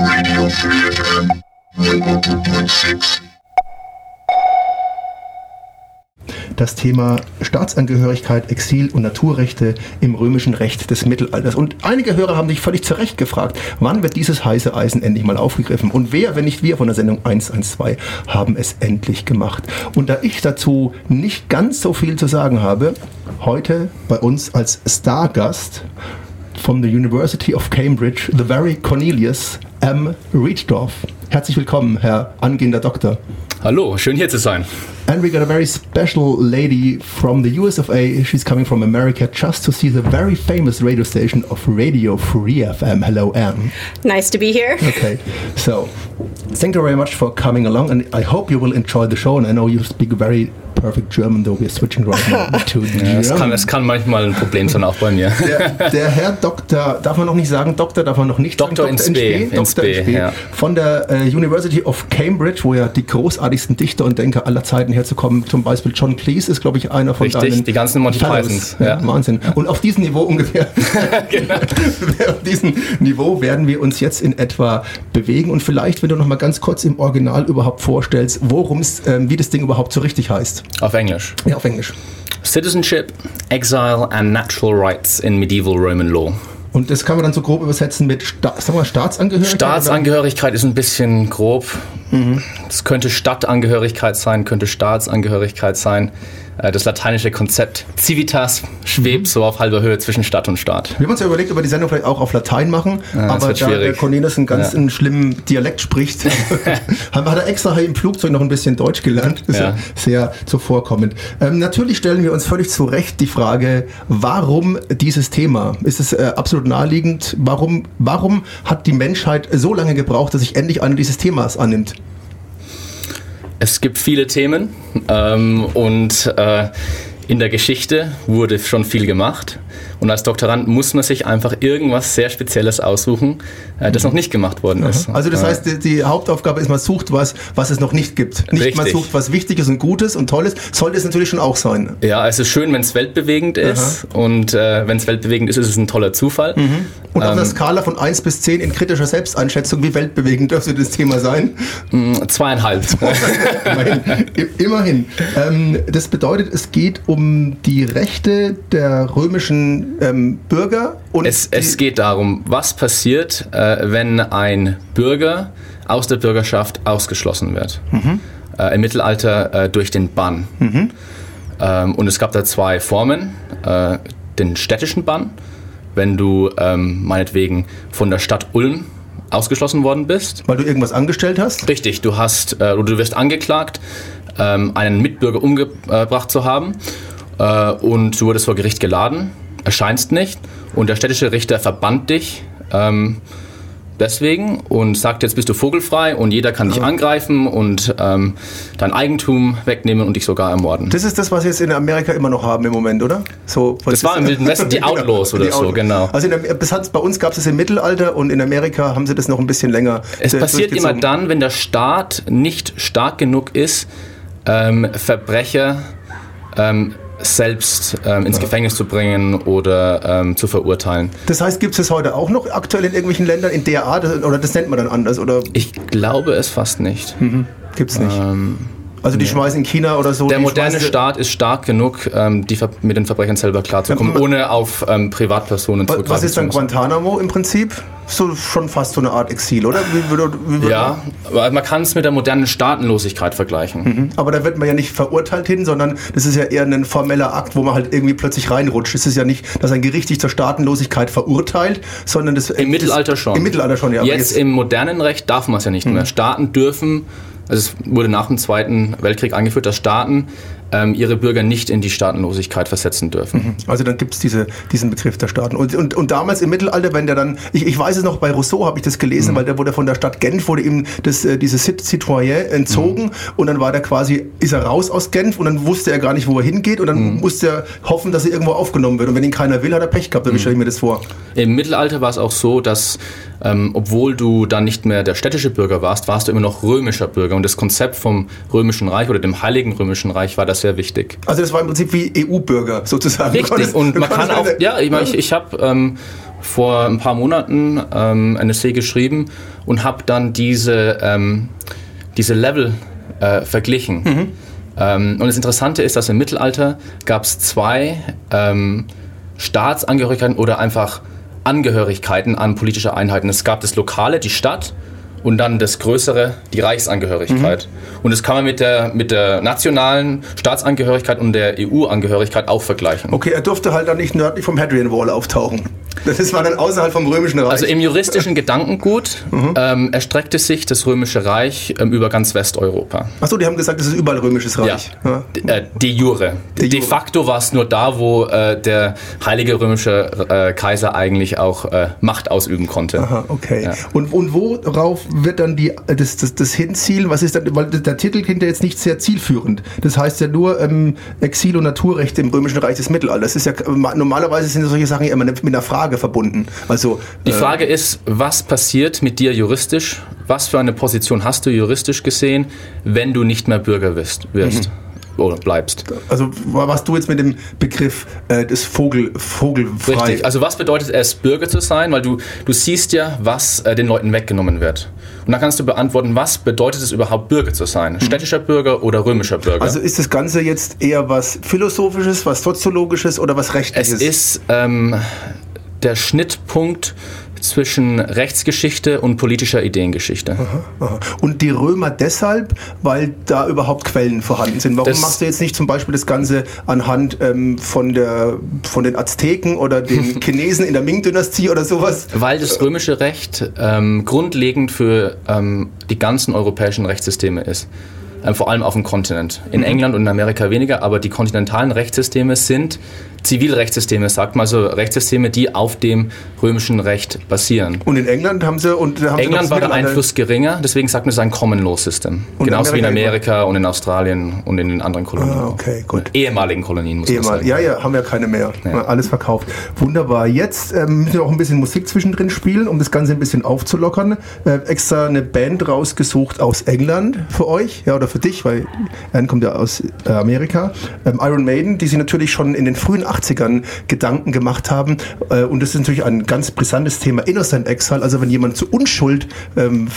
Radio Free FM 100.6. das Thema Staatsangehörigkeit, Exil und Naturrechte im römischen Recht des Mittelalters. Und einige Hörer haben sich völlig zu Recht gefragt, wann wird dieses heiße Eisen endlich mal aufgegriffen? Und wer, wenn nicht wir von der Sendung 112, haben es endlich gemacht? Und da ich dazu nicht ganz so viel zu sagen habe, heute bei uns als Stargast von the University of Cambridge, the very Cornelius M. Riedsdorf. Herzlich willkommen, Herr angehender Doktor. Hallo, schön hier zu sein. And we got a very special lady from the US of A. She's coming from America just to see the very famous radio station of Radio Free FM. Hello, Anne. Nice to be here. Okay, so thank you very much for coming along, and I hope you will enjoy the show. And I know you speak very perfect German, though we're switching right now to ja, es, kann, es kann manchmal ein Problem sein, auch bei mir. Der, der, Herr Doktor, darf man noch nicht sagen, Doktor, darf man noch nicht Doktor sagen, Doktor in Spee, Doktor in Spee, ja. von der äh, University of Cambridge, wo ja die großartigsten Dichter und Denker aller Zeiten herzukommen, zum Beispiel John Cleese ist, glaube ich, einer von Richtig, deinen die ganzen Monty Pythons. Ja. Wahnsinn. Und auf diesem Niveau ungefähr, genau. auf diesem Niveau werden wir uns jetzt in etwa bewegen und vielleicht, wenn du noch mal ganz kurz im Original überhaupt vorstellst, worum es, ähm, wie das Ding überhaupt so richtig heißt. Auf Englisch. Ja, auf Englisch. Citizenship, Exile and Natural Rights in Medieval Roman Law. Und das kann man dann so grob übersetzen mit Sta sagen wir, Staatsangehörigkeit? Staatsangehörigkeit ist ein bisschen grob. Es mhm. könnte Stadtangehörigkeit sein, könnte Staatsangehörigkeit sein. Äh, das lateinische Konzept Civitas schwebt mhm. so auf halber Höhe zwischen Stadt und Staat. Wir haben uns ja überlegt, ob wir die Sendung vielleicht auch auf Latein machen, ja, aber da schwierig. der Cornelis einen ganz ja. einen schlimmen Dialekt spricht, hat er extra im Flugzeug noch ein bisschen Deutsch gelernt. Das ist ja, ja sehr zuvorkommend. Ähm, natürlich stellen wir uns völlig zu Recht die Frage, warum dieses Thema? Ist es äh, absolut naheliegend? Warum, warum hat die Menschheit so lange gebraucht, dass sich endlich einer dieses Themas annimmt? Es gibt viele Themen ähm, und äh, in der Geschichte wurde schon viel gemacht. Und als Doktorand muss man sich einfach irgendwas sehr Spezielles aussuchen, äh, das noch nicht gemacht worden ist. Also das heißt, die, die, Hauptaufgabe ist, man sucht was, was es noch nicht gibt. Nicht Richtig. man sucht was Wichtiges und Gutes und Tolles. Sollte es natürlich schon auch sein. Ja, es ist schön, wenn es weltbewegend ist. Aha. Und äh, wenn es weltbewegend ist, ist es ein toller Zufall. Mhm. Und auf ähm, einer Skala von 1 bis 10 in kritischer Selbsteinschätzung, wie weltbewegend dürfte das Thema sein? Mm, zweieinhalb. Immerhin. Immerhin. Ähm, das bedeutet, es geht um die Rechte der römischen ähm, Bürger und. Es, es, geht darum, was passiert, äh, wenn ein Bürger aus der Bürgerschaft ausgeschlossen wird. Mhm. Äh, Im Mittelalter äh, durch den Bann. Mhm. Ähm, und es gab da zwei Formen. Äh, den städtischen Bann, wenn du ähm, meinetwegen von der Stadt Ulm ausgeschlossen worden bist. Weil du irgendwas angestellt hast? Richtig, du hast äh, du wirst angeklagt, ähm, einen Mitbürger umgebracht zu haben äh, und du wurdest vor Gericht geladen erscheinst nicht und der städtische Richter verbannt dich ähm, deswegen und sagt, jetzt bist du vogelfrei und jeder kann dich angreifen und ähm, dein Eigentum wegnehmen und dich sogar ermorden. Das ist das, was wir jetzt in Amerika immer noch haben im Moment, oder? So, das war im Wilden Westen die Outlaws oder die so, genau. Also der, bei uns gab es es im Mittelalter und in Amerika haben sie das noch ein bisschen länger Es passiert immer dann, wenn der Staat nicht stark genug ist, ähm, Verbrecher ähm, selbst ähm, ins Gefängnis zu bringen oder ähm, zu verurteilen. Das heißt, gibt es das heute auch noch aktuell in irgendwelchen Ländern in der Art oder das nennt man dann anders? Oder? Ich glaube es fast nicht. Mhm. Gibt es nicht. Ähm, also die nee. schmeißen in China oder so. Der moderne Staat ist stark genug, ähm, die mit den Verbrechern selber klarzukommen, ja, ohne auf ähm, Privatpersonen zu Was ist dann Guantanamo im Prinzip? So schon fast so eine Art Exil, oder? Wie, wie, wie, ja, aber man kann es mit der modernen Staatenlosigkeit vergleichen. Mhm. Aber da wird man ja nicht verurteilt hin, sondern das ist ja eher ein formeller Akt, wo man halt irgendwie plötzlich reinrutscht. Es ist ja nicht, dass ein Gericht dich zur Staatenlosigkeit verurteilt, sondern das... Im Mittelalter schon. Im Mittelalter schon, ja. Jetzt, jetzt im modernen Recht darf man es ja nicht mhm. mehr. Staaten dürfen also es wurde nach dem Zweiten Weltkrieg angeführt, dass Staaten ähm, ihre Bürger nicht in die Staatenlosigkeit versetzen dürfen. Mhm. Also dann gibt es diese, diesen Begriff der Staaten. Und, und, und damals im Mittelalter, wenn der dann, ich, ich weiß es noch, bei Rousseau habe ich das gelesen, mhm. weil der wurde von der Stadt Genf, wurde ihm das, äh, dieses Citoyen entzogen mhm. und dann war der quasi, ist er raus aus Genf und dann wusste er gar nicht, wo er hingeht und dann mhm. musste er hoffen, dass er irgendwo aufgenommen wird. Und wenn ihn keiner will, hat er Pech gehabt, dann mhm. stelle ich mir das vor. Im Mittelalter war es auch so, dass ähm, obwohl du dann nicht mehr der städtische Bürger warst, warst du immer noch römischer Bürger. Und das Konzept vom Römischen Reich oder dem Heiligen Römischen Reich war das sehr wichtig. Also das war im Prinzip wie EU-Bürger sozusagen. Richtig. Und man kann auch, ja, ich, ich, ich habe ähm, vor ein paar Monaten ähm, ein Essay geschrieben und habe dann diese, ähm, diese Level äh, verglichen. Mhm. Ähm, und das Interessante ist, dass im Mittelalter gab es zwei ähm, Staatsangehörigkeiten oder einfach Angehörigkeiten an politische Einheiten. Es gab das Lokale, die Stadt, und dann das Größere, die Reichsangehörigkeit. Mhm. Und das kann man mit der, mit der nationalen Staatsangehörigkeit und der EU-Angehörigkeit auch vergleichen. Okay, er durfte halt dann nicht nördlich vom Hadrian Wall auftauchen. Das war dann außerhalb vom Römischen Reich. Also im juristischen Gedankengut Mhm. ähm, erstreckte sich das Römische Reich ähm, über ganz Westeuropa. Achso, die haben gesagt, es ist überall Römisches Reich. Ja. D- Äh, de jure. De De jure. facto war es nur da, wo äh, der heilige römische äh, Kaiser eigentlich auch äh, Macht ausüben konnte. Aha, okay. Ja. Und, und worauf wird dann die, das, das, das hinzielen? Was ist dann, weil der Titel klingt ja jetzt nicht sehr zielführend. Das heißt ja nur ähm, Exil- und Naturrechte im Römischen Reich des Mittelalters. Das ist ja, normalerweise sind solche Sachen ja immer mit einer Frage verbunden. Also, Die äh, Frage ist, was passiert mit dir juristisch? Was für eine Position hast du juristisch gesehen, wenn du nicht mehr Bürger wirst? wirst Mhm. Oder bleibst. also was du jetzt mit dem Begriff äh, des Vogel, Vogelfrei. Richtig. Also was bedeutet es, Bürger zu sein? Weil du, du siehst ja, was äh, den Leuten weggenommen wird. Und dann kannst du beantworten, was bedeutet es überhaupt, Bürger zu sein? Städtischer Bürger oder römischer Bürger? Also ist das Ganze jetzt eher was Philosophisches, was Soziologisches oder was es Rechtliches? ist ähm, der Schnittpunkt zwischen Rechtsgeschichte und politischer Ideengeschichte. Aha. Und die Römer deshalb, weil da überhaupt Quellen vorhanden sind. Warum Das- machst du jetzt nicht zum Beispiel das Ganze anhand ähm, von, der, von den Azteken oder den Chinesen in der Ming-Dynastie oder sowas? Weil das römische Recht ähm, grundlegend für ähm, die ganzen europäischen Rechtssysteme ist. Ähm, vor allem auf dem Kontinent. In England und in Amerika weniger, aber die kontinentalen Rechtssysteme sind Zivilrechtssysteme, sagt man, also Rechtssysteme, die auf dem römischen Recht basieren. Und in England haben sie und haben sie England das war der Einfluss geringer, deswegen sagt man, es ist ein Common Law System. Und Genauso wie in Amerika und in Australien und in den anderen Kolonien. Ah, okay, gut. Ehemaligen Kolonien, muss man Ehemal. sagen. Ja, ja, haben wir keine mehr. Alles verkauft. Wunderbar. Jetzt ähm, müssen wir auch ein bisschen Musik zwischendrin spielen, um das Ganze ein bisschen aufzulockern. Äh, extra eine Band rausgesucht aus England für euch, ja, oder für dich, weil Anne kommt ja aus äh, Amerika. Ähm, Iron Maiden, die sich natürlich schon in den frühen 80ern Gedanken gemacht haben. Äh, und das ist natürlich ein ganz brisantes Thema, Innocent Exile. Also wenn jemand zu Unschuld, ähm,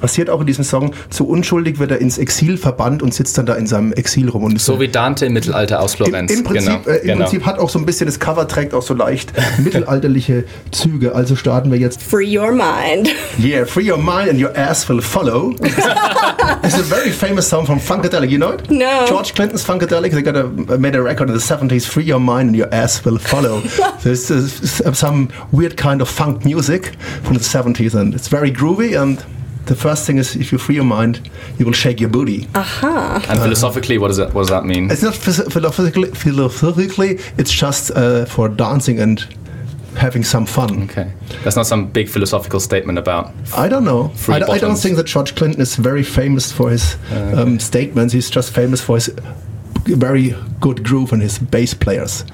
passiert auch in diesem Song, zu unschuldig wird er ins Exil verbannt und sitzt dann da in seinem Exil rum. Und So wie Dante im Mittelalter aus Florenz. im, im, Prinzip, genau. äh, Im genau. Prinzip hat auch so ein bisschen das Cover trägt auch so leicht mittelalterliche Züge. Also starten wir jetzt. Free your mind. Yeah, free your mind and your ass will follow. it's a very famous song from Funkadelic. You know it? No. George Clinton's Funkadelic. They got a made a record in the 70s. Free your mind and your ass will follow. There's uh, some weird kind of funk music from the 70s, and it's very groovy. And the first thing is, if you free your mind, you will shake your booty. And philosophically, what does that, what does that mean? It's not phys- philosophically, philosophically it's just uh, for dancing and having some fun. Okay. That's not some big philosophical statement about. I don't know. Free I, I don't think that George Clinton is very famous for his um, statements. He's just famous for his very good groove and his bass players.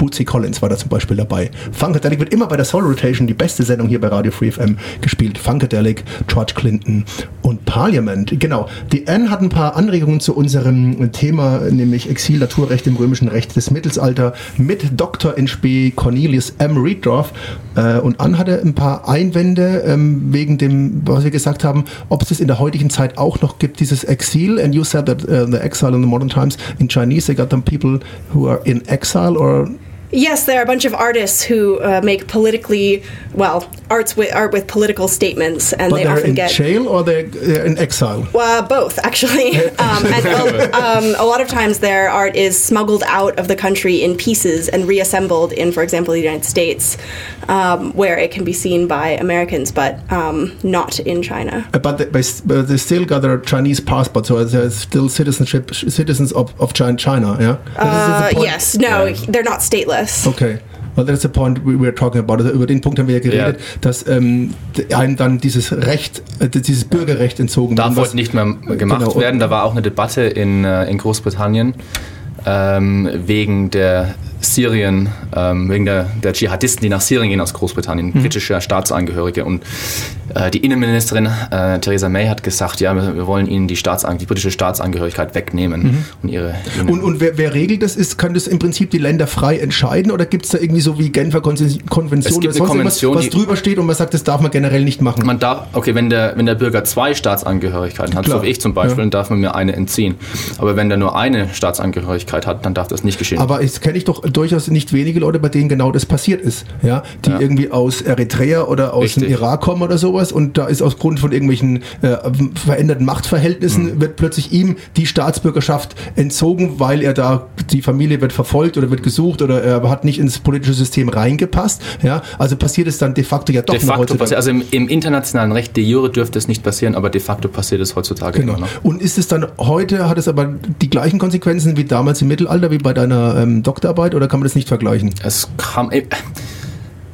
Bootsy Collins war da zum Beispiel dabei. Funkadelic wird immer bei der Soul Rotation, die beste Sendung hier bei Radio Free FM, gespielt. Funkadelic, George Clinton und Parliament. Genau. Die Anne hat ein paar Anregungen zu unserem Thema, nämlich Exil, Naturrecht im römischen Recht des Mittelalter mit Dr. in Spee Cornelius M. Rieddorf. Äh, und Anne hatte ein paar Einwände ähm, wegen dem, was wir gesagt haben, ob es das in der heutigen Zeit auch noch gibt, dieses Exil. And you said that uh, the exile in the modern times in Chinese, they got them people who are in exile or Yes, there are a bunch of artists who uh, make politically well arts with art with political statements, and But they often in get jail or they're, they're in exile. Uh, both, actually. um, and a, um, a lot of times their art is smuggled out of the country in pieces and reassembled in, for example, the United States, um, where it can be seen by Americans, but um, not in China. Uh, But they, but they still got their Chinese passport, so they're still citizenship citizens of, of China. Yeah. Uh, yes, no, they're not stateless. Okay. Well, that's the point we were talking about. Also über den Punkt haben wir ja geredet, Ja. dass ähm, einem dann dieses Recht, äh, dieses Bürgerrecht entzogen Darf wird, heute nicht mehr gemacht Genau. werden. Da war auch eine Debatte in, äh, in Großbritannien ähm, wegen der Syrien, ähm, wegen der, der Dschihadisten, die nach Syrien gehen aus Großbritannien, britische Staatsangehörige. Und äh, die Innenministerin äh, Theresa May hat gesagt, ja, wir, wir wollen ihnen die, Staatsang die britische Staatsangehörigkeit wegnehmen. Und, ihre, Und, und wer, wer regelt das? Ist, kann das im Prinzip die Länder frei entscheiden oder gibt es da irgendwie so wie Genfer Kon- Konvention Es gibt oder eine Konvention, was, was drüber steht und man sagt, das darf man generell nicht machen? man darf, okay, wenn der, wenn der Bürger zwei Staatsangehörigkeiten hat, so wie ich zum Beispiel, Ja. dann darf man mir eine entziehen. Aber wenn der nur eine Staatsangehörigkeit hat, dann darf das nicht geschehen. Aber es kenne ich doch durchaus nicht wenige Leute, bei denen genau das passiert ist. Ja, die Ja. irgendwie aus Eritrea oder aus dem. Irak kommen oder sowas und da ist aus Grund von irgendwelchen äh, veränderten Machtverhältnissen Mhm. wird plötzlich ihm die Staatsbürgerschaft entzogen, weil er da die Familie wird verfolgt oder wird gesucht oder er hat nicht ins politische System reingepasst. Ja, also passiert es dann de facto ja doch de noch facto passiert, also im, im internationalen Recht, de jure dürfte es nicht passieren, aber de facto passiert es heutzutage Genau. immer noch. Und ist es dann heute, hat es aber die gleichen Konsequenzen wie damals im Mittelalter, wie bei deiner ähm, Doktorarbeit oder kann man das nicht vergleichen? Es äh,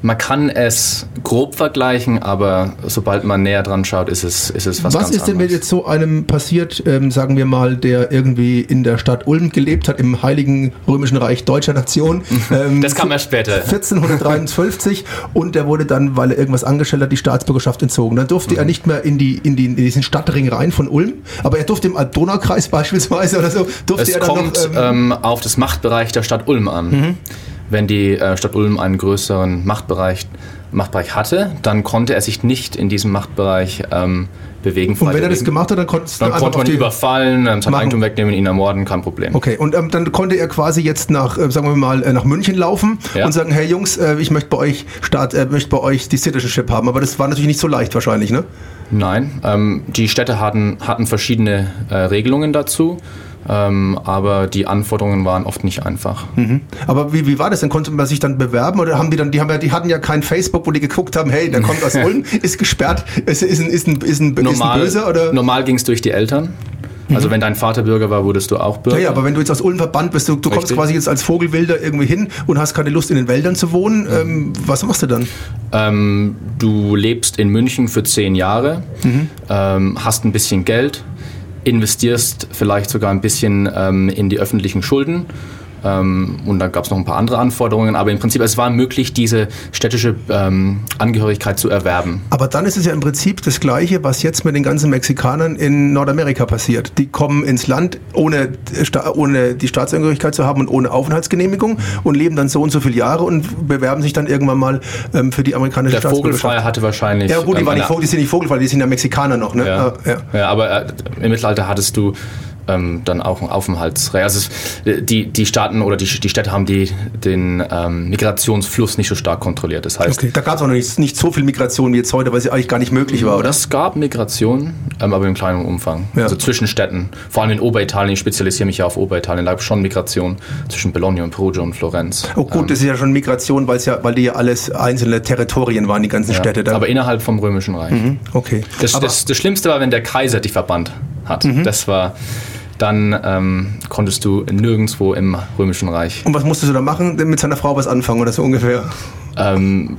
man kann es grob vergleichen, aber sobald man näher dran schaut, ist es, ist es was, Was, ganz ist denn, wenn anderes. jetzt so einem passiert, ähm, sagen wir mal, der irgendwie in der Stadt Ulm gelebt hat, im Heiligen Römischen Reich deutscher Nation? Ähm, Das kam erst später. 1453 und der wurde dann, weil er irgendwas angestellt hat, die Staatsbürgerschaft entzogen. Dann durfte er nicht mehr in, die, in, die, in diesen Stadtring rein von Ulm, aber er durfte im Donaukreis beispielsweise oder so, durfte Es er dann kommt noch... Ähm, ähm, auf das Machtbereich der Stadt Ulm an. Mhm. Wenn die äh, Stadt Ulm einen größeren Machtbereich, Machtbereich hatte, dann konnte er sich nicht in diesem Machtbereich ähm, bewegen. und wenn er das gemacht hat, dann dann konnte man ihn überfallen, ähm, sein Machen. Eigentum wegnehmen, ihn ermorden, kein Problem. Okay, und ähm, dann konnte er quasi jetzt nach, äh, sagen wir mal, äh, nach München laufen Ja. und sagen, hey Jungs, äh, ich möchte bei euch Staat, äh, möchte bei euch die Citizenship haben. Aber das war natürlich nicht so leicht wahrscheinlich, ne? Nein, ähm, die Städte hatten, hatten verschiedene äh, Regelungen dazu, ähm, aber die Anforderungen waren oft nicht einfach. Aber wie, wie war das denn? Konnte man sich dann bewerben oder haben die dann, die haben ja, die hatten ja kein Facebook, wo die geguckt haben, hey, der kommt aus Ulm, ist gesperrt, ist, ist, ein, ist, ein, ist, ein, ist ein Normal, Böser oder? normal ging es durch die Eltern. Also wenn dein Vater Bürger war, wurdest du auch Bürger. Ja, ja, aber wenn du jetzt aus Ulm verbannt bist, du, du kommst quasi jetzt als Vogelwilder irgendwie hin und hast keine Lust in den Wäldern zu wohnen, ähm, was machst du dann? Ähm, du lebst in München für zehn Jahre, ähm, hast ein bisschen Geld, investierst vielleicht sogar ein bisschen ähm, in die öffentlichen Schulden. Ähm, und dann gab es noch ein paar andere Anforderungen, aber im Prinzip es war möglich, diese städtische ähm, Angehörigkeit zu erwerben. Aber dann ist es ja im Prinzip das Gleiche, was jetzt mit den ganzen Mexikanern in Nordamerika passiert. Die kommen ins Land, ohne, ohne die Staatsangehörigkeit zu haben und ohne Aufenthaltsgenehmigung und leben dann so und so viele Jahre und bewerben sich dann irgendwann mal ähm, für die amerikanische Der Staatsbürgerschaft. Vogelfreier hatte wahrscheinlich. Ja gut, die, ähm, waren nicht, die sind nicht Vogelfrei, die sind ja Mexikaner noch. Ne? Ja. Ah, ja. ja, aber äh, im Mittelalter hattest du ähm, dann auch ein Aufenthaltsrecht. Also es, die, die Staaten oder die, die Städte haben die, den ähm, Migrationsfluss nicht so stark kontrolliert. Das heißt, Okay, da gab es auch noch nicht, nicht so viel Migration wie jetzt heute, weil es eigentlich gar nicht möglich war, oder? es gab Migration, ähm, aber im kleinen Umfang. Ja. Also zwischen Städten. Vor allem in Obeриtalien, ich spezialisiere mich ja auf Oberitalien, da gab es schon Migration zwischen Bologna und Perugia und Florenz. Oh gut, das ist ja schon Migration, weil es ja, weil die ja alles einzelne Territorien waren, die ganzen Ja, Städte. Da. aber innerhalb vom Römischen Reich. okay. Das, das, das Schlimmste war, wenn der Kaiser dich verbannt hat. Das war, dann ähm, konntest du nirgendwo im Römischen Reich. und was musstest du da machen? Mit seiner Frau was anfangen oder so ungefähr? Ähm,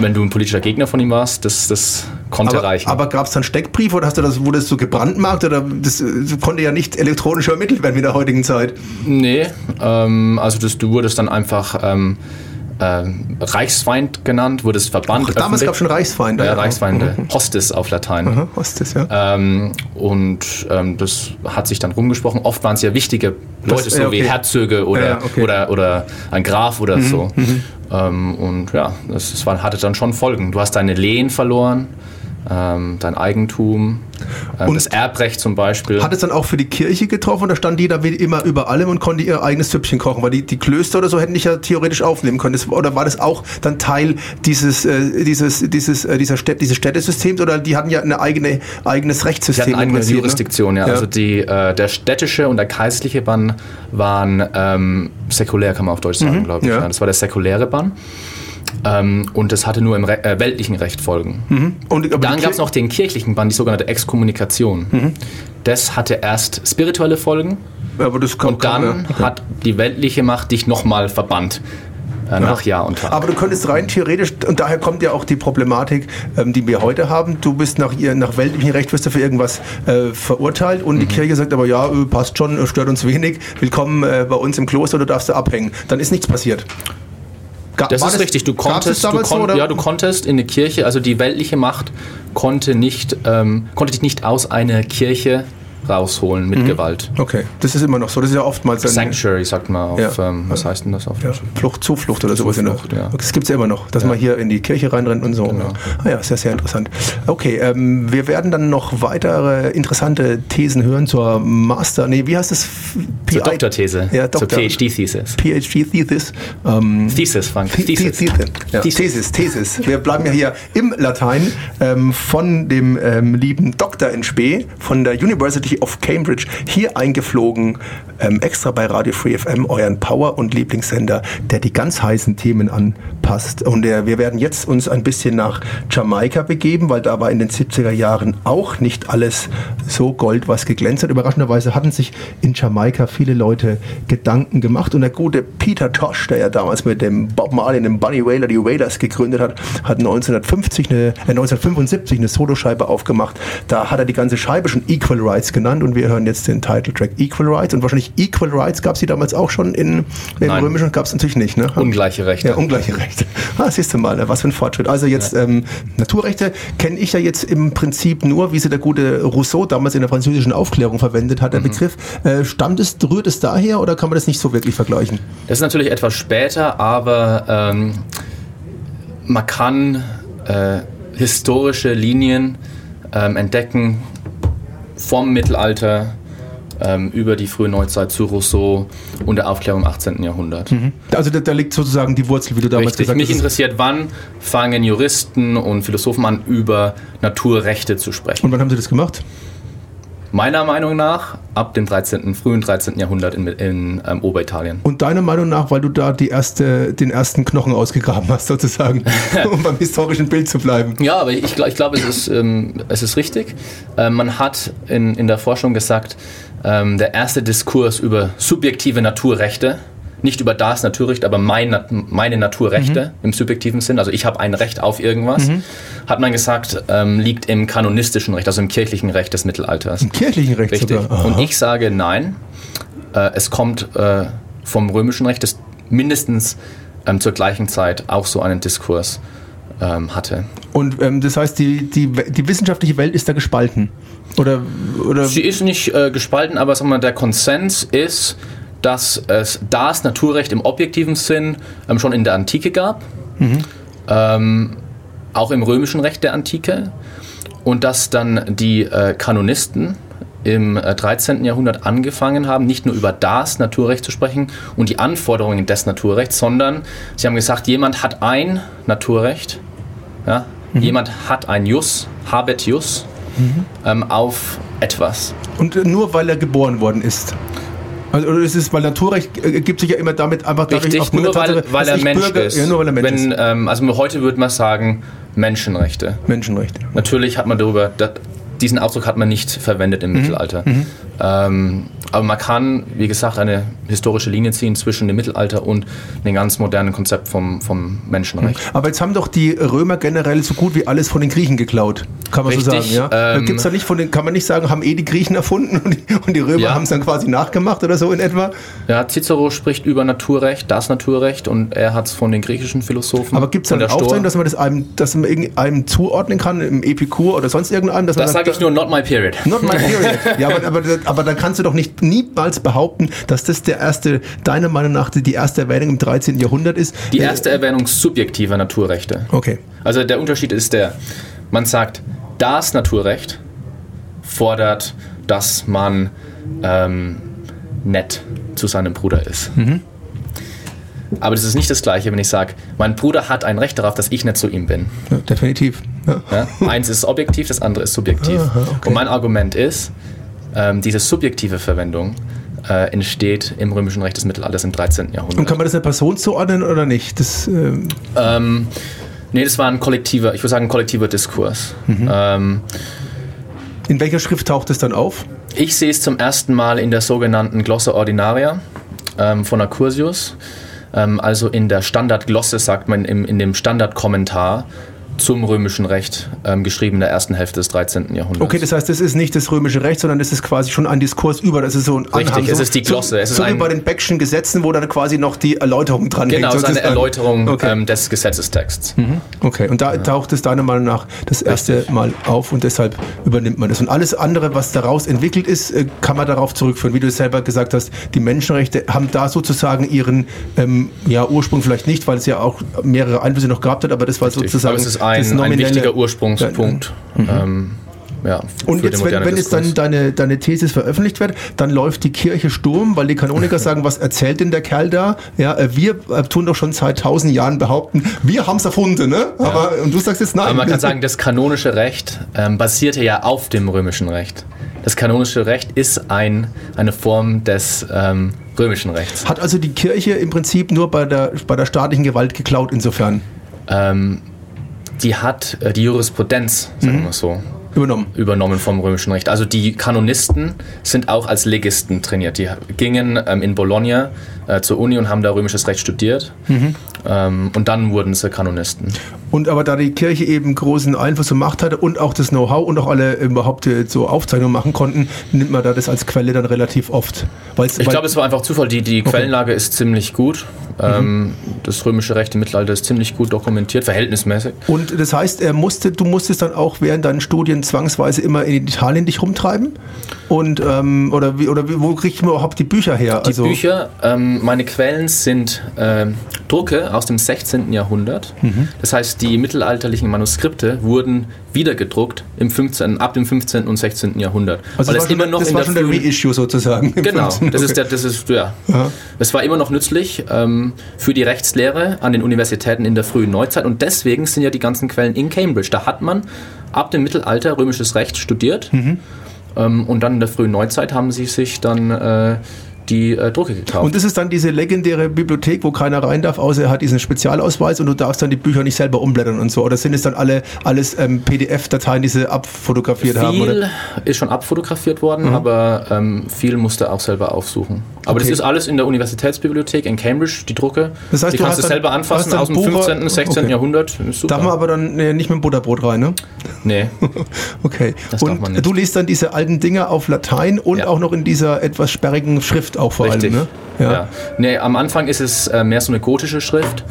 wenn du ein politischer Gegner von ihm warst, das, das konnte Aber, reichen. aber gab es dann Steckbrief oder hast du das, wurde das so gebrandmarkt oder das, äh, konnte ja nicht elektronisch ermittelt werden wie in der heutigen Zeit? nee, ähm, also das, du wurdest dann einfach ähm, Reichsfeind genannt, wurdest verbannt. Ach, damals gab es schon Reichsfeinde. ja, Reichsfeinde, Hostis auf Latein. Ist das, ja? Ähm, und ähm, das hat sich dann rumgesprochen. Oft waren es ja wichtige Leute, Das- so ja, okay. wie Herzöge oder, Ja, ja, okay. Mhm, oder, oder ein Graf oder so. Ähm, und ja, das, das war, hatte dann schon Folgen. Du hast deine Lehen verloren, ähm, dein Eigentum, ähm, Und- das Erbrecht zum Beispiel. Hat es dann auch für die Kirche getroffen oder stand die da wie immer über allem und konnte ihr eigenes Süppchen kochen? Weil die, die Klöster oder so hätten dich ja theoretisch aufnehmen können. Das, oder war das auch dann Teil dieses, äh, dieses, dieses, äh, dieser Städt, dieses Städtesystems oder die hatten ja eine eigene, eigenes Rechtssystem? hatten im eigene Prinzip, ne? Jurisdiktion, ja. Ja. Also die, äh, der städtische und der kaiserliche Bann waren ähm, säkulär, kann man auf Deutsch sagen, glaube ich. Mhm. Ja. Das war der säkuläre Bann. Ähm, und das hatte nur im Re äh, weltlichen Recht Folgen. Und, aber Dann die gab es noch den kirchlichen Bann, die sogenannte Exkommunikation. Mhm. Das hatte erst spirituelle Folgen aber das kam, und dann ja. hat die weltliche Macht dich nochmal verbannt. äh, nach Jahr und Tag. Aber du könntest rein theoretisch, und daher kommt ja auch die Problematik, ähm, die wir heute haben. Du bist nach, ihr, nach weltlichem Recht wirst du für irgendwas äh, verurteilt und die Mhm. Kirche sagt aber, ja, äh, passt schon, äh, stört uns wenig, willkommen äh, bei uns im Kloster, du darfst da abhängen. Dann ist nichts passiert. Das ist richtig. Du konntest, du, so, kon oder? ja, du konntest in eine Kirche, also die weltliche Macht konnte nicht, ähm, konnte dich nicht aus einer Kirche rausholen Mhm. mit Gewalt. Okay, das ist immer noch so. Das ist ja oftmals ein Sanctuary sagt man auf, Ja. ähm, was heißt denn das auf ja? Flucht, Zuflucht oder sowas. der- Zuflucht, ja. Das gibt es ja immer noch, dass man hier in die Kirche reinrennt und so. Genau. Ah ja, sehr, sehr interessant. Okay, ähm, wir werden dann noch weitere interessante Thesen hören zur Master, nee, wie heißt das? Zur PI Doktorthese, Ja, zur Doktor. PhD-Thesis. PhD-Thesis. Ähm, Thesis, Frank. The- Thesis. Thesis. Thesis, Thesis. Wir bleiben ja hier im Latein ähm, von dem ähm, lieben Dr. in Spee von der University of Cambridge hier eingeflogen, ähm, extra bei Radio Free FM, euren Power- und Lieblingssender, der die ganz heißen Themen anpasst. Und äh, wir werden jetzt uns ein bisschen nach Jamaika begeben, weil da war in den 70er Jahren auch nicht alles so Gold, was geglänzt hat. Überraschenderweise hatten sich in Jamaika viele Leute Gedanken gemacht und der gute Peter Tosh, der ja damals mit dem Bob Marley dem Bunny Wailer die Wailers gegründet hat, hat 1950 eine, äh, 1975 eine Soloscheibe aufgemacht. Da hat er die ganze Scheibe schon Equal Rights genannt und wir hören jetzt den Titeltrack Equal Rights und wahrscheinlich Equal Rights gab es die damals auch schon in, in. Römischen, gab es natürlich nicht. Ne? Ungleiche Rechte. Ja, ungleiche Rechte. Ah, siehst du mal, ne, was für ein Fortschritt. Also jetzt ähm, Naturrechte kenne ich ja jetzt im Prinzip nur, wie sie der gute Rousseau damals in der französischen Aufklärung verwendet hat, der Begriff. Äh, stammt es, rührt es daher oder kann man das nicht so wirklich vergleichen? Das ist natürlich etwas später, aber ähm, man kann äh, historische Linien ähm, entdecken vom Mittelalter ähm, über die frühe Neuzeit zu Rousseau und der Aufklärung im 18. Jahrhundert. Also da, da liegt sozusagen die Wurzel, wie du damals Richtig. gesagt Mich hast. interessiert, wann fangen Juristen und Philosophen an, über Naturrechte zu sprechen. Und wann haben sie das gemacht? Meiner Meinung nach ab dem 13., frühen 13. Jahrhundert in, in ähm, Oberitalien. Und deiner Meinung nach, weil du da die erste, den ersten Knochen ausgegraben hast, sozusagen, um beim historischen Bild zu bleiben. Ja, aber ich, glaub- ich glaube, es, ist, ähm, es ist richtig. Ähm, man hat in, in der Forschung gesagt, ähm, der erste Diskurs über subjektive Naturrechte, nicht über das Naturrecht, aber mein, meine Naturrechte im subjektiven Sinn, also ich habe ein Recht auf irgendwas, hat man gesagt, ähm, liegt im kanonistischen Recht, also im kirchlichen Recht des Mittelalters. Im kirchlichen Recht Richtig. Und ich sage nein. Äh, es kommt äh, vom römischen Recht, das mindestens ähm, zur gleichen Zeit auch so einen Diskurs ähm, hatte. Und ähm, das heißt, die, die, die wissenschaftliche Welt ist da gespalten. Oder, oder Sie ist nicht äh, gespalten, aber wir, mal, der Konsens ist, dass es das Naturrecht im objektiven Sinn ähm, schon in der Antike gab, ähm, auch im römischen Recht der Antike, und dass dann die äh, Kanonisten im äh, 13. Jahrhundert angefangen haben, nicht nur über das Naturrecht zu sprechen und die Anforderungen des Naturrechts, sondern sie haben gesagt, jemand hat ein Naturrecht, ja, jemand hat ein Jus, habet Jus, ähm, auf etwas. Und nur weil er geboren worden ist. Also, oder ist es, weil Naturrecht äh, gibt sich ja immer damit einfach dadurch Richtig, aufgrund nur weil, weil er Mensch Bürger, ist. Ja, nur weil er Mensch Wenn, ist. ähm, also heute würde man sagen Menschenrechte. Menschenrechte. Natürlich hat man darüber, da, diesen Ausdruck hat man nicht verwendet Mhm. im Mittelalter. Ähm, aber man kann, wie gesagt, eine historische Linie ziehen zwischen dem Mittelalter und dem ganz modernen Konzept vom, vom Menschenrecht. Aber jetzt haben doch die Römer generell so gut wie alles von den Griechen geklaut. Kann man so Richtig, sagen, ja? ähm, Gibt's da nicht von den, kann man nicht sagen, haben eh die Griechen erfunden und die, und die Römer Ja. haben es dann quasi nachgemacht oder so in etwa? Ja, Cicero spricht über Naturrecht, das Naturrecht, und er hat es von den griechischen Philosophen. Aber gibt es dann von eine. Aufzeichnung, dass man das einem, dass man irgendeinem zuordnen kann, im Epikur oder sonst irgendeinem? Dass Das man sage ich nur, not my period. Not my period. ja, aber, aber, aber da kannst du doch nicht niemals behaupten, dass das der erste, deiner Meinung nach, die erste Erwähnung im 13. Jahrhundert ist. Die erste Erwähnung subjektiver Naturrechte. Okay. Also der Unterschied ist der, man sagt, das Naturrecht fordert, dass man ähm, nett zu seinem Bruder ist. Aber das ist nicht das Gleiche, wenn ich sage, mein Bruder hat ein Recht darauf, dass ich nett zu ihm bin. Ja, definitiv. Ja. Ja? Eins ist objektiv, das andere ist subjektiv. Aha, okay. Und mein Argument ist, ähm, diese subjektive Verwendung äh, entsteht im römischen Recht des Mittelalters im 13. Jahrhundert. Und kann man das einer Person zuordnen oder nicht? Das, ähm, Ähm, nee, das war ein kollektiver, ich würde sagen, ein kollektiver Diskurs. Mhm. Ähm, in welcher Schrift taucht es dann auf? ich sehe es zum ersten Mal in der sogenannten Glossa Ordinaria ähm, von Accursius. Ähm, also in der Standardglosse sagt man im, in dem Standardkommentar zum römischen Recht ähm, geschrieben in der ersten Hälfte des 13. Jahrhunderts. Okay, das heißt, das ist nicht das römische Recht, sondern das ist quasi schon ein Diskurs über. Das ist so ein Richtig, Anhang. es so, ist die Glosse, So, es ist so wie ein- bei den Beckschen Gesetzen, wo dann quasi noch die Erläuterung dran Genau, hängt. es ist eine. Erläuterung Okay. ähm, des Gesetzestexts. Okay, und da taucht es deiner Meinung nach das erste Mal auf und deshalb übernimmt man das. Und alles andere, was daraus entwickelt ist, äh, kann man darauf zurückführen. Wie du es selber gesagt hast, die Menschenrechte haben da sozusagen ihren ähm, ja, Ursprung vielleicht nicht, weil es ja auch mehrere Einflüsse noch gehabt hat, aber das war sozusagen Ein, ein wichtiger Ursprungspunkt. Ähm, ja, Und jetzt, wenn, wenn jetzt dann deine, deine Thesis veröffentlicht wird, dann läuft die Kirche Sturm, weil die Kanoniker sagen, was erzählt denn der Kerl da? Ja, äh, wir äh, tun doch schon seit tausend Jahren behaupten, wir haben es erfunden, ne? Aber und du sagst jetzt nein. Aber man kann sagen, das kanonische Recht ähm, basierte ja auf dem römischen Recht. Das kanonische Recht ist ein, eine Form des ähm, römischen Rechts. Hat also die Kirche im Prinzip nur bei der, bei der staatlichen Gewalt geklaut insofern Ähm, die hat äh, die Jurisprudenz, sagen wir so, übernommen. übernommen vom römischen Recht. Also die Kanonisten sind auch als Legisten trainiert. Die gingen ähm, in Bologna äh, zur Uni und haben da römisches Recht studiert. Ähm, und dann wurden sie Kanonisten. Und aber da die Kirche eben großen Einfluss und Macht hatte und auch das Know-how und auch alle überhaupt äh, so Aufzeichnungen machen konnten, nimmt man da das als Quelle dann relativ oft. Weil's, Ich glaube, es war einfach Zufall. Die, die Quellenlage ist ziemlich gut. Ähm, das römische Recht im Mittelalter ist ziemlich gut dokumentiert, verhältnismäßig. Und das heißt, er musste, du musstest dann auch während deinen Studien zwangsweise immer in Italien dich rumtreiben? Und ähm, oder wie oder wie, wo kriegt man überhaupt die Bücher her? Die Bücher, ähm, meine Quellen sind ähm, Drucke aus dem 16. Jahrhundert. Mhm. Das heißt, die mittelalterlichen Manuskripte wurden wiedergedruckt im 15., ab dem 15. und 16. Jahrhundert. also das war schon, das war schon der Reissue sozusagen. Genau, 15. das ist der, das ist, ja. Aha. Es war immer noch nützlich ähm, für die Rechtslehre an den Universitäten in der frühen Neuzeit und deswegen sind ja die ganzen Quellen in Cambridge. Da hat man ab dem Mittelalter römisches Recht studiert Mhm. ähm, und dann in der frühen Neuzeit haben sie sich dann äh, die äh, Drucke gekauft. Und das ist dann diese legendäre Bibliothek, wo keiner rein darf, außer er hat diesen Spezialausweis und du darfst dann die Bücher nicht selber umblättern und so. Oder sind es dann alle alles ähm, PDF-Dateien, die sie abfotografiert haben? Oder? viel ist schon abfotografiert worden, aber ähm, viel musste auch selber aufsuchen. Aber Okay. das ist alles in der Universitätsbibliothek in Cambridge, die Drucke. Das heißt, die du kannst du dann- selber anfassen aus dem Bucher- 15., 16. okay. Jahrhundert. Super. Darf man aber dann äh, nicht mit dem Butterbrot rein, ne? nee. Okay. Das darf und man nicht. du liest dann diese alten Dinger auf Latein und Ja. auch noch in dieser etwas sperrigen Schrift auch vor Richtig. allem, ne? Ja. Nee, am Anfang ist es äh, mehr so eine gotische Schrift.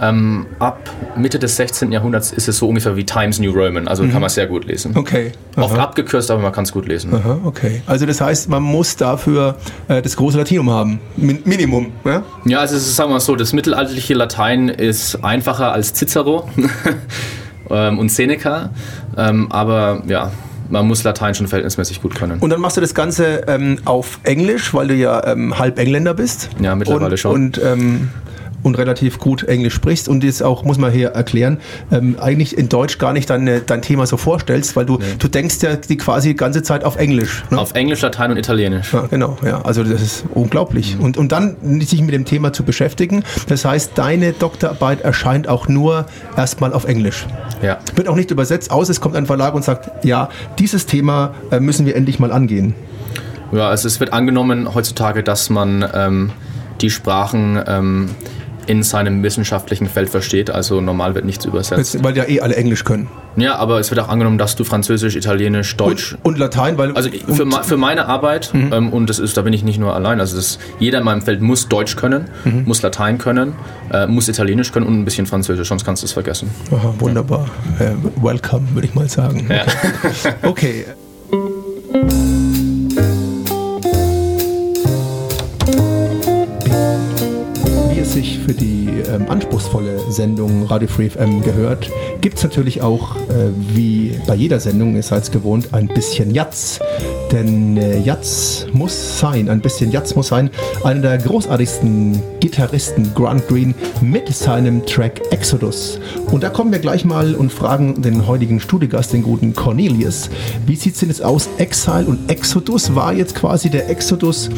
Ähm, ab Mitte des 16. Jahrhunderts ist es so ungefähr wie Times New Roman. Also kann man sehr gut lesen. Mhm. Okay. Oft Aha. abgekürzt, aber man kann es gut lesen. Aha, okay. Also das heißt, man muss dafür äh, das große Latinum haben. Min Minimum. Ja? Ja, also es ist, sagen wir mal so, das mittelalterliche Latein ist einfacher als Cicero ähm, und Seneca. Ähm, aber ja, man muss Latein schon verhältnismäßig gut können. Und dann machst du das Ganze ähm, auf Englisch, weil du ja ähm, halb Engländer bist. Ja, mittlerweile und, schon. Und, ähm, und relativ gut Englisch sprichst und jetzt auch, muss man hier erklären, ähm, eigentlich in Deutsch gar nicht dein, dein Thema so vorstellst, weil du, du denkst ja die quasi die ganze Zeit auf Englisch. Ne? Auf Englisch, Latein und Italienisch. Ja, genau, ja. Also das ist unglaublich. Mhm. Und, und dann sich mit dem Thema zu beschäftigen. Das heißt, deine Doktorarbeit erscheint auch nur erstmal auf Englisch. Ja. Wird auch nicht übersetzt, außer es kommt ein Verlag und sagt, ja, dieses Thema äh, müssen wir endlich mal angehen. Ja, also es wird angenommen heutzutage, dass man ähm, die Sprachen ähm, in seinem wissenschaftlichen Feld versteht. Also normal wird nichts übersetzt. Weil ja eh alle Englisch können. Ja, aber es wird auch angenommen, dass du Französisch, Italienisch, Deutsch. Und, und Latein, weil. Also für, für meine Arbeit, ähm, und das ist, da bin ich nicht nur allein, also das, jeder in meinem Feld muss Deutsch können, muss Latein können, äh, muss Italienisch können und ein bisschen Französisch, sonst kannst du es vergessen. Aha, wunderbar. Äh, welcome, würde ich mal sagen. Ja. Okay. Wie sich für die ähm, anspruchsvolle Sendung Radio Free FM gehört, gibt es natürlich auch, äh, wie bei jeder Sendung, seid es gewohnt, ein bisschen Jatz. Denn äh, Jatz muss sein, ein bisschen Jatz muss sein. Einer der großartigsten Gitarristen, Grant Green, mit seinem Track Exodus. Und da kommen wir gleich mal und fragen den heutigen Studiogast, den guten Cornelius, wie sieht es denn jetzt aus? Exile und Exodus war jetzt quasi der Exodus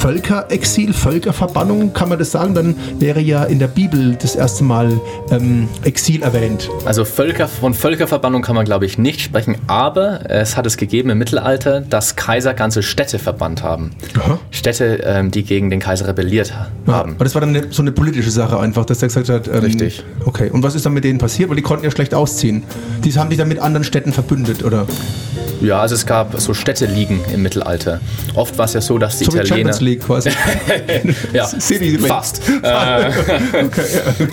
Völkerexil, Völkerverbannung, kann man das sagen? Dann wäre ja in der Bibel das erste Mal ähm, Exil erwähnt. Also Völker, von Völkerverbannung kann man, glaube ich, nicht sprechen, aber es hat es gegeben im Mittelalter, dass Kaiser ganze Städte verbannt haben. Aha. Städte, ähm, die gegen den Kaiser rebelliert ha- haben. Aber das war dann eine, so eine politische Sache einfach, dass der gesagt hat. Ähm, Richtig. Okay. Und was ist dann mit denen passiert? Weil die konnten ja schlecht ausziehen. Die haben sich dann mit anderen Städten verbündet, oder? Ja, also es gab so Städteligen im Mittelalter. Oft war es ja so, dass die So Italiener. Champions League quasi. Ja, City- fast. äh,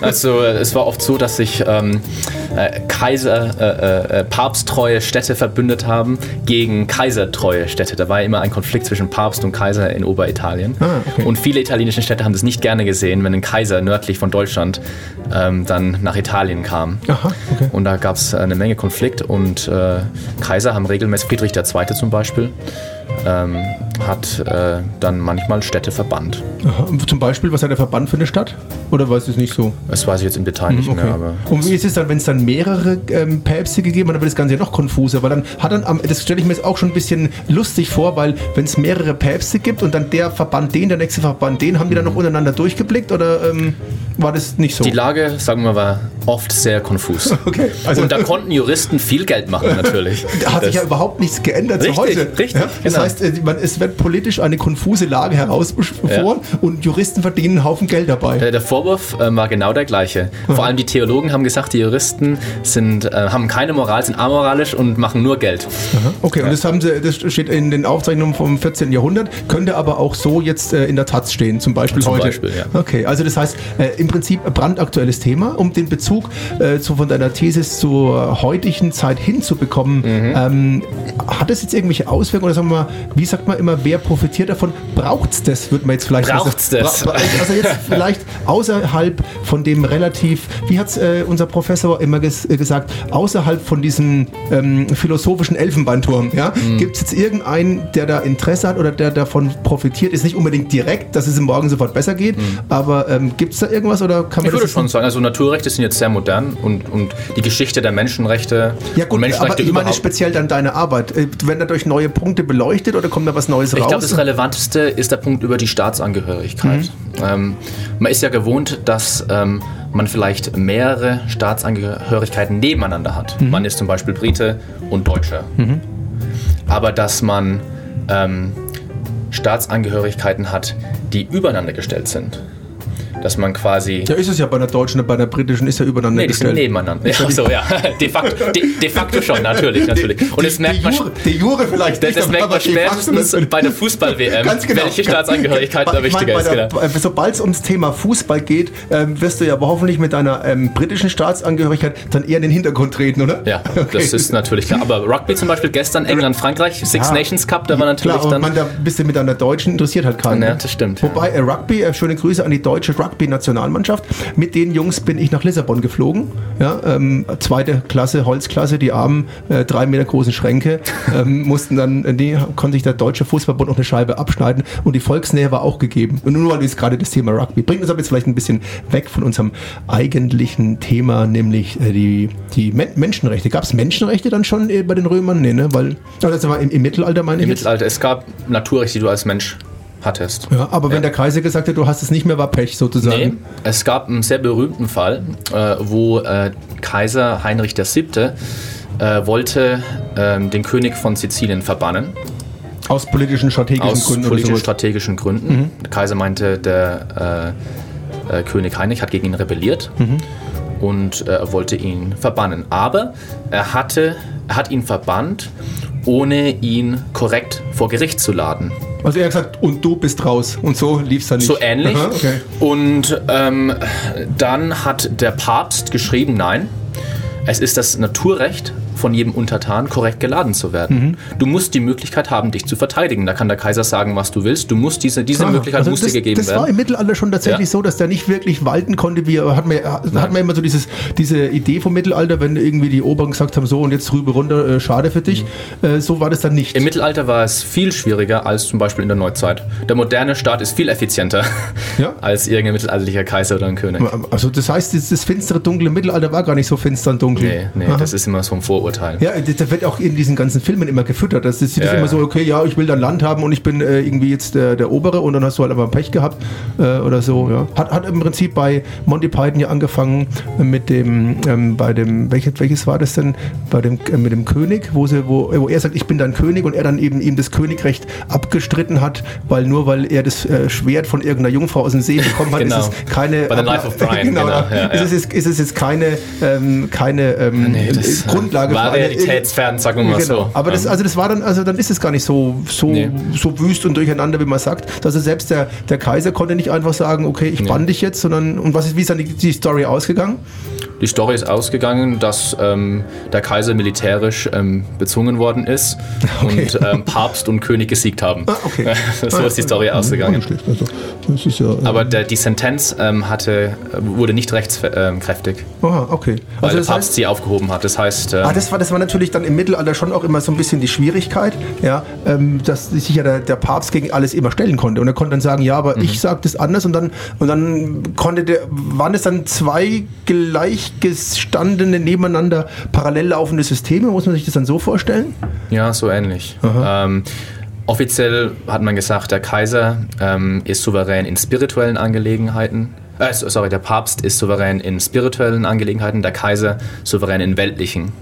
also äh, es war oft so, dass sich ähm, äh, Kaiser, äh, äh, papsttreue Städte verbündet haben gegen kaisertreue Städte. Da war immer ein Konflikt zwischen Papst und Kaiser in Oberitalien. Ah, okay. Und viele italienische Städte haben das nicht gerne gesehen, wenn ein Kaiser nördlich von Deutschland ähm, dann nach Italien kam. Aha, okay. Und da gab es eine Menge Konflikt und äh, Kaiser haben regelmäßig, Friedrich II. zum Beispiel, ähm, hat äh, dann manchmal Städte verbannt. Aha. Zum Beispiel, was hat der Verband für eine Stadt? Oder weiß es nicht so? Das weiß ich jetzt im Detail nicht Okay. mehr, aber Und wie ist es dann, wenn es dann mehrere ähm, Päpste gegeben hat, dann wird das Ganze ja noch konfuser, weil dann hat dann am, das stelle ich mir jetzt auch schon ein bisschen lustig vor, weil wenn es mehrere Päpste gibt und dann der Verband den, der nächste Verband den, haben die dann noch untereinander durchgeblickt oder ähm, war das nicht so? die Lage, sagen wir mal, war oft sehr konfus. Okay, also- und da konnten Juristen viel Geld machen, natürlich. da hat sich ja Das- überhaupt nichts geändert Richtig, zu heute. richtig, Das genau. heißt, äh, man, es wird politisch eine konfuse Lage herausbeschworen und Juristen verdienen einen Haufen Geld dabei. Äh, Der Vorwurf äh, war genau der gleiche. Vor allem die Theologen haben gesagt, die Juristen sind, äh, haben keine Moral, sind amoralisch und machen nur Geld. Okay, und das haben sie, das steht in den Aufzeichnungen vom 14. Jahrhundert, könnte aber auch so jetzt äh, in der Taz stehen, zum Beispiel Zum heute. Beispiel, ja. Okay, also das heißt, äh, im Prinzip ein brandaktuelles Thema, um den Bezug äh, zu, von deiner These zur heutigen Zeit hinzubekommen. Mhm. Ähm, hat das jetzt irgendwelche Auswirkungen oder sagen wir mal, wie sagt man immer, wer profitiert davon? Braucht's das, würde man jetzt vielleicht Braucht's das? Bra- bra- Also jetzt vielleicht außerhalb von dem relativ, wie hat äh, unser Professor immer ges äh, gesagt, außerhalb von diesem ähm, philosophischen Elfenbeinturm, ja, Mhm. gibt es jetzt irgendeinen, der da Interesse hat oder der davon profitiert, ist nicht unbedingt direkt, dass es ihm morgen sofort besser geht, aber ähm, gibt es da irgendwas oder kann man Mhm. Ich würde schon sagen, also Naturrechte sind jetzt sehr modern und, und die Geschichte der Menschenrechte ja und gut, aber Menschenrechte ich meine überhaupt. speziell dann deine Arbeit. Äh, Werden dadurch neue Punkte beleuchtet oder kommt da was Neues Ich raus? glaube, das Relevanteste ist der Punkt über die Staatsangehörigkeit. Mhm. Ähm, man ist ja gewohnt, dass ähm, man vielleicht mehrere Staatsangehörigkeiten nebeneinander hat. Mhm. Man ist zum Beispiel Brite und Deutscher. Aber dass man ähm, Staatsangehörigkeiten hat, die übereinander gestellt sind. Dass man quasi. ja, ist es ja bei einer deutschen und bei einer britischen ist ja übereinander Nee, die sind gestellt. nebeneinander. Ja, so, ja. De facto, de, de facto schon, natürlich, natürlich. Und das merkt man, die Jure vielleicht das, das merkt man de spätestens bei der Fußball-WM, genau. welche Staatsangehörigkeit da wichtiger ist. der- Genau. äh, Sobald es ums Thema Fußball geht, ähm, wirst du ja aber hoffentlich mit deiner ähm, britischen Staatsangehörigkeit dann eher in den Hintergrund treten, oder? Ja, Okay. das ist natürlich klar. Aber Rugby zum Beispiel gestern, England, Frankreich, Six Ja. Nations Cup, da war natürlich Klar, dann. man, da bist du mit einer Deutschen interessiert halt keinen. Ja, ne? das stimmt. Wobei äh, Rugby, äh, schöne Grüße an die deutsche Rugby-Nationalmannschaft. Mit den Jungs bin ich nach Lissabon geflogen. Ja, ähm, zweite Klasse, Holzklasse, die armen, äh, drei Meter großen Schränke ähm, mussten dann, äh, die konnte sich der deutsche Fußballbund noch eine Scheibe abschneiden und die Volksnähe war auch gegeben. Und nur weil jetzt gerade das Thema Rugby bringt uns aber jetzt vielleicht ein bisschen weg von unserem eigentlichen Thema, nämlich äh, die, die Men Menschenrechte. Gab es Menschenrechte dann schon äh, bei den Römern? Nee, ne? Weil, also das war im, im Mittelalter meine Im ich. jetzt. Mittelalter, es gab Naturrechte, die du als Mensch hattest. Ja, aber wenn der Kaiser gesagt hat, du hast es nicht mehr, war Pech sozusagen. Nee, es gab einen sehr berühmten Fall, äh, wo äh, Kaiser Heinrich VII. Äh, wollte ähm, den König von Sizilien verbannen. Aus politischen, strategischen Aus Gründen politisch oder so. strategischen Gründen. Der Kaiser meinte, der äh, äh, König Heinrich hat gegen ihn rebelliert und äh, wollte ihn verbannen. Aber er, hatte, er hat ihn verbannt, ohne ihn korrekt vor Gericht zu laden. Also er hat gesagt, und du bist raus. Und so lief es dann nicht. So ähnlich. Aha, okay. Und ähm, dann hat der Papst geschrieben, nein, es ist das Naturrecht von jedem Untertan, korrekt geladen zu werden. Mhm. Du musst die Möglichkeit haben, dich zu verteidigen. Da kann der Kaiser sagen, was du willst. Du musst diese, diese Ah, Möglichkeit also muss das, dir gegeben das war werden. im Mittelalter schon tatsächlich Ja. so, dass der nicht wirklich walten konnte. Wie, hat, man, hat man immer so dieses, diese Idee vom Mittelalter, wenn irgendwie die Oberen gesagt haben, so und jetzt rüber runter, äh, schade für dich. Äh, so war das dann nicht. Im Mittelalter war es viel schwieriger als zum Beispiel in der Neuzeit. Der moderne Staat ist viel effizienter Ja. als irgendein mittelalterlicher Kaiser oder ein König. also das heißt, das, das finstere, dunkle Mittelalter war gar nicht so finster und dunkel. Nee, nee, Aha. das ist immer so ein Vorurteil. Vorurteil. Ja, das das wird auch in diesen ganzen Filmen immer gefüttert. Das ist, Ja, immer so, okay, ja, ich will dann Land haben und ich bin äh, irgendwie jetzt der, der Obere und dann hast du halt aber Pech gehabt äh, oder so. Ja. Hat, hat im Prinzip bei Monty Python ja angefangen mit dem, ähm, bei dem, welches, welches war das denn? Bei dem, äh, mit dem König, wo, sie, wo, wo er sagt, ich bin dein König und er dann eben ihm das Königrecht abgestritten hat, weil nur weil er das äh, Schwert von irgendeiner Jungfrau aus dem See bekommen hat, Genau. ist es keine. Bei The Life of Brian, genau, genau, ja. Ist, es ist es jetzt keine, ähm, keine ähm, Nee, das, äh, Grundlage war eine- realitätsfern, sagen wir mal Genau. so. Aber das, Ähm, also das war dann, also dann ist es gar nicht so, so, Nee. so wüst und durcheinander, wie man sagt. Also selbst der, der Kaiser konnte nicht einfach sagen, okay, ich bann dich jetzt, sondern und was ist, wie ist dann die, die Story ausgegangen? Die Story ist ausgegangen, dass ähm, der Kaiser militärisch ähm, bezwungen worden ist Okay. und ähm, Papst und König gesiegt haben. Ah, okay. so ist die Story ausgegangen. Also, ja. Aber der, die Sentenz ähm, hatte, äh, wurde nicht rechtskräftig, Aha, okay. weil Also der das Papst heißt, sie aufgehoben hat. Das heißt, ähm, Ah, das war, das war natürlich dann im Mittelalter schon auch immer so ein bisschen die Schwierigkeit, ja, ähm, dass sich ja der, der Papst gegen alles immer stellen konnte. Und er konnte dann sagen, ja, aber ich sage das anders und dann, und dann konnte der, waren es dann zwei gleichgestandene, nebeneinander parallel laufende Systeme, muss man sich das dann so vorstellen? Ja, so ähnlich. Ähm, offiziell hat man gesagt, der Kaiser ähm, ist souverän in spirituellen Angelegenheiten. Äh, so- sorry, der Papst ist souverän in spirituellen Angelegenheiten, der Kaiser souverän in weltlichen.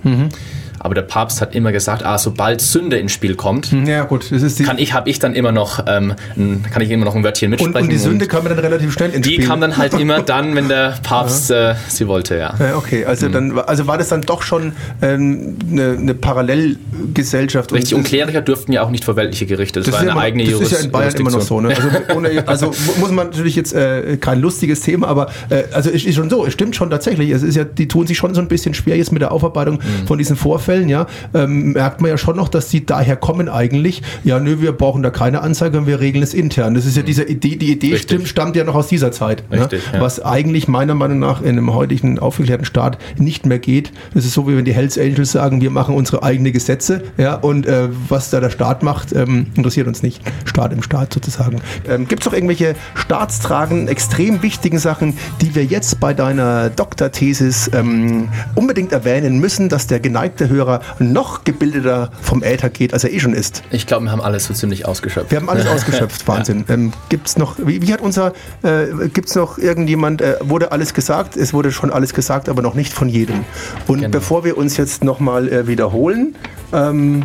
Aber der Papst hat immer gesagt, ah, sobald Sünde ins Spiel kommt, Ja, gut, das ist die. kann ich, habe ich dann immer noch, ähm, ein, kann ich immer noch ein Wörtchen und, mitsprechen. und die Sünde kam dann relativ schnell ins die Spiel. kam dann halt immer dann, wenn der Papst äh, sie wollte, ja. Ja, okay, also, dann, also war das dann doch schon ähm, eine, eine Parallelgesellschaft. und- Richtig, und Kleriker durften ja auch nicht vor weltliche Gerichte. Das, Das war ist, ja eine immer, eigene das ist ja in Bayern immer noch so. Ne? Also, ohne, also mu- muss man natürlich jetzt äh, kein lustiges Thema, aber äh, also es ist schon so, es stimmt schon tatsächlich. Es ist ja, die tun sich schon so ein bisschen schwer jetzt mit der Aufarbeitung Mhm. von diesen Vorfällen. Ja, ähm, merkt man ja schon noch, dass die daher kommen eigentlich. Ja, nö, wir brauchen da keine Anzeige und wir regeln es intern. Das ist ja diese Idee. Die Idee Mhm. Stimmt, stammt ja noch aus dieser Zeit. Richtig, ne? ja. Was eigentlich meiner Meinung nach in einem heutigen aufgeklärten Staat nicht mehr geht. Das ist so, wie wenn die Hells Angels sagen, wir machen unsere eigenen Gesetze. Ja, und äh, was da der Staat macht, ähm, interessiert uns nicht. Staat im Staat sozusagen. Ähm, Gibt es noch irgendwelche staatstragenden, extrem wichtigen Sachen, die wir jetzt bei deiner Doktorthesis ähm, unbedingt erwähnen müssen, dass der geneigte Hörer noch gebildeter vom Äther geht, als er eh schon ist? Ich glaube, wir haben alles so ziemlich ausgeschöpft. Wir haben alles ausgeschöpft, Wahnsinn. Ähm, gibt's noch, wie, wie hat unser, äh, gibt's noch irgendjemand, äh, wurde alles gesagt? Es wurde schon alles gesagt, aber noch nicht von jedem. Und Genau. bevor wir uns jetzt nochmal äh, wiederholen, ähm,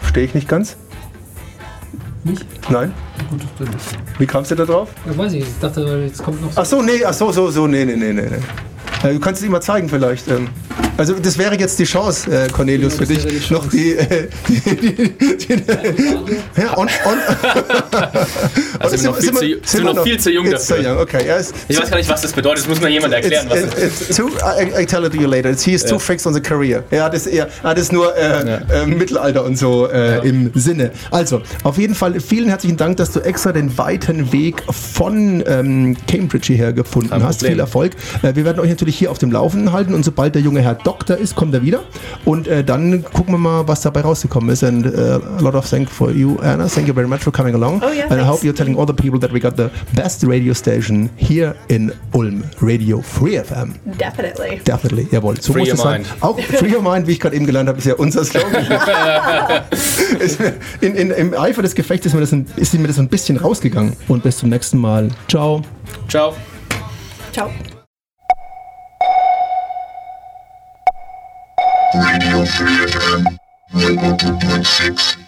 verstehe ich nicht ganz? Nicht? Nein? Gut, dann. Wie kamst du da drauf? Ja, weiß ich, ich dachte, jetzt kommt noch so. Ach so, nee, ach so, so, so, nee, nee, nee, nee. Äh, Du kannst es ihm mal zeigen vielleicht. Ähm. Also das wäre jetzt die Chance, äh, Cornelius, Ja, für dich die noch die, äh, die, die, die, ja, on, on, Also sind wir noch viel zu- sind wir noch viel zu jung dafür. young. Okay, ja, it's, Ich weiß gar nicht, was das bedeutet. Das muss mir jemand erklären. It's, Was it's, it's too, I, I tell it to you later. It's, he is too fixed on the career. Ja, das, ja, das ist nur äh, äh, Mittelalter und so äh, im Sinne. Also, auf jeden Fall vielen herzlichen Dank, dass du extra den weiten Weg von ähm, Cambridge hierher gefunden Kein hast. Problem. Viel Erfolg. Äh, wir werden euch natürlich hier auf dem Laufenden halten und sobald der junge Herr Doktor ist, kommt er wieder. Und äh, dann gucken wir mal, was dabei rausgekommen ist. And uh, a lot of thanks for you, Anna. Thank you very much for coming along. Oh, yeah, And I thanks. hope you're telling all the people that we got the best radio station here in Ulm. Radio Free FM. Definitely. Definitely, jawohl. So Free muss your es sein. Auch Free Your Mind, wie ich gerade eben gelernt habe, ist ja unser Slogan. In, in, Im Eifer des Gefechts ist mir, das ein, ist mir das ein bisschen rausgegangen. Und bis zum nächsten Mal. Ciao. Ciao. Ciao. Radio Free FM 102.6